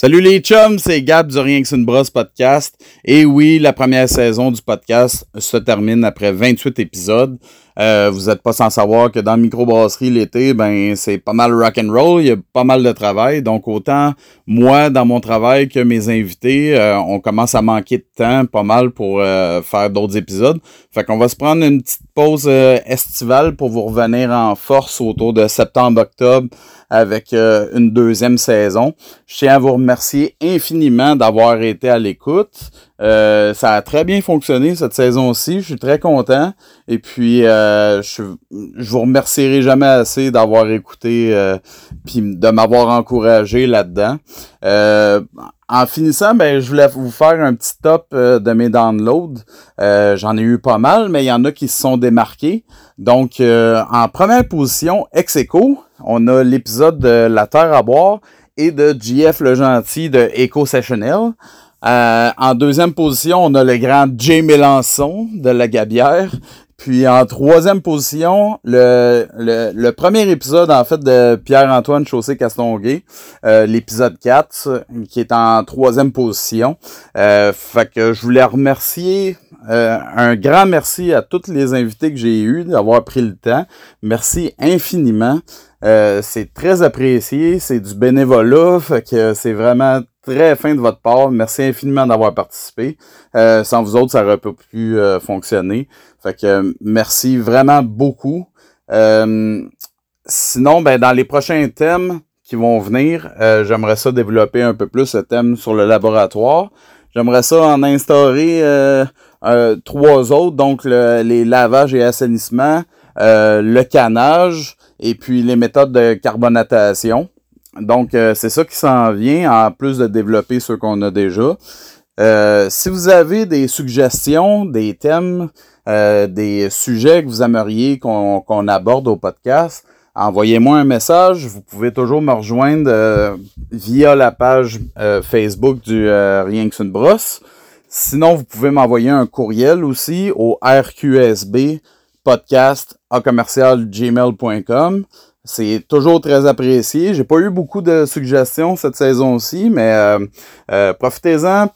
Salut les chums, c'est Gab du Rien que c'est une brosse podcast. Et oui, la première saison du podcast se termine après 28 épisodes. Euh, vous n'êtes pas sans savoir que dans microbrasserie l'été, ben c'est pas mal rock and roll, il y a pas mal de travail. Donc autant moi dans mon travail que mes invités, euh, on commence à manquer de temps pas mal pour euh, faire d'autres épisodes. Fait qu'on va se prendre une petite pause estivale pour vous revenir en force autour de septembre-octobre avec une deuxième saison. Je tiens à vous remercier infiniment d'avoir été à l'écoute. Euh, ça a très bien fonctionné cette saison-ci. Je suis très content. Et puis, euh, je, je vous remercierai jamais assez d'avoir écouté euh, de m'avoir encouragé là-dedans. en finissant, ben, je voulais vous faire un petit top de mes downloads. J'en ai eu pas mal, mais il y en a qui se sont démarqués. Donc, en première position, ex -Echo, on a l'épisode de La Terre à boire et de GF le Gentil de Eco Sessionnel. Euh, en deuxième position, on a le grand Jay Mélenchon de la Gabière. Puis en troisième position, le, premier épisode en fait de Pierre-Antoine Chaussé-Castonguay, euh, l'épisode 4, qui est en troisième position. Euh, fait que je voulais remercier euh, un grand merci à tous les invités que j'ai eus d'avoir pris le temps. Merci infiniment. c'est très apprécié, c'est du bénévolat, fait que c'est vraiment très fin de votre part. Merci infiniment d'avoir participé. Euh, sans vous autres, ça aurait pas pu euh, fonctionner. Fait que merci vraiment beaucoup. Euh, sinon, ben, dans les prochains thèmes qui vont venir, j'aimerais ça développer un peu plus ce thème sur le laboratoire. J'aimerais ça en instaurer trois autres, donc les lavages et assainissements, le canage et puis les méthodes de carbonatation. Donc, euh, c'est ça qui s'en vient, en plus de développer ceux qu'on a déjà. Euh, si vous avez des suggestions, des thèmes, euh, des sujets que vous aimeriez qu'on aborde au podcast, envoyez-moi un message. Vous pouvez toujours me rejoindre via la page Facebook du Rien que une brosse. Sinon, vous pouvez m'envoyer un courriel aussi au rqsb podcast à commercial gmail.com. C'est toujours très apprécié. J'ai pas eu beaucoup de suggestions cette saison-ci, mais euh, euh, profitez-en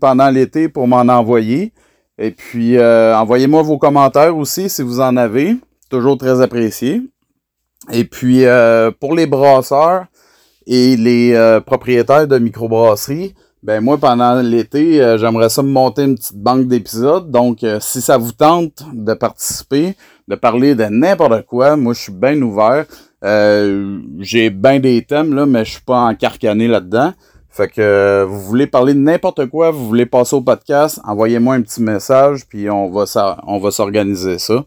pendant l'été pour m'en envoyer. Et puis, euh, envoyez-moi vos commentaires aussi si vous en avez. Toujours très apprécié. Et puis, pour les brasseurs et les propriétaires de microbrasseries, ben moi, pendant l'été, j'aimerais ça me monter une petite banque d'épisodes. Donc, si ça vous tente de participer, de parler de n'importe quoi, moi, je suis bien ouvert. Euh, j'ai bien des thèmes, là, mais je suis pas encarcané là-dedans. Fait que euh, vous voulez parler de n'importe quoi, vous voulez passer au podcast, envoyez-moi un petit message, puis on va on va s'organiser ça.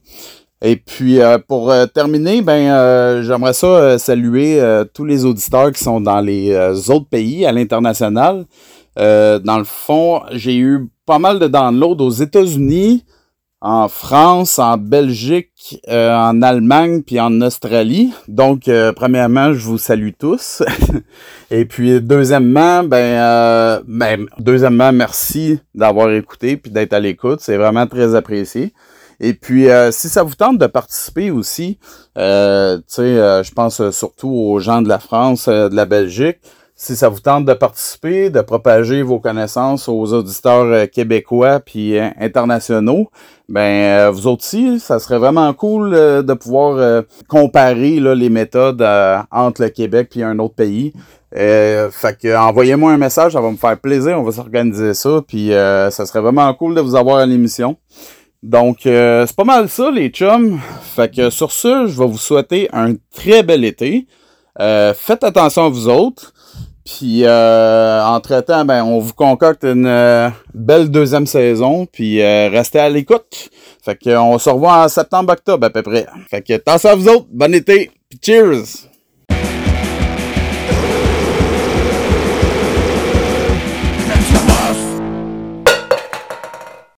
Et puis euh, pour terminer, ben j'aimerais ça saluer tous les auditeurs qui sont dans les autres pays à l'international. Dans le fond, j'ai eu pas mal de downloads aux États-Unis, en France, en Belgique, euh, en Allemagne, puis en Australie. Donc, euh, premièrement, je vous salue tous. Et puis, deuxièmement, ben, euh, ben, deuxièmement, merci d'avoir écouté puis d'être à l'écoute. C'est vraiment très apprécié. Et puis, si ça vous tente de participer aussi, tu sais, je pense surtout aux gens de la France, de la Belgique si ça vous tente de participer, de propager vos connaissances aux auditeurs euh, québécois puis euh, internationaux, ben euh, vous aussi, ça serait vraiment cool de pouvoir comparer là, les méthodes entre le Québec puis un autre pays. fait que envoyez-moi un message, ça va me faire plaisir, on va s'organiser ça, puis ça serait vraiment cool de vous avoir à l'émission. Donc c'est pas mal ça les chums. Fait que sur ce, je vais vous souhaiter un très bel été. faites attention à vous autres. Puis euh, entre-temps, ben, on vous concocte une euh, belle deuxième saison. Puis euh, restez à l'écoute. Fait qu'on se revoit en septembre-octobre à peu près. Fait que attention à vous autres. Bon été. Puis cheers!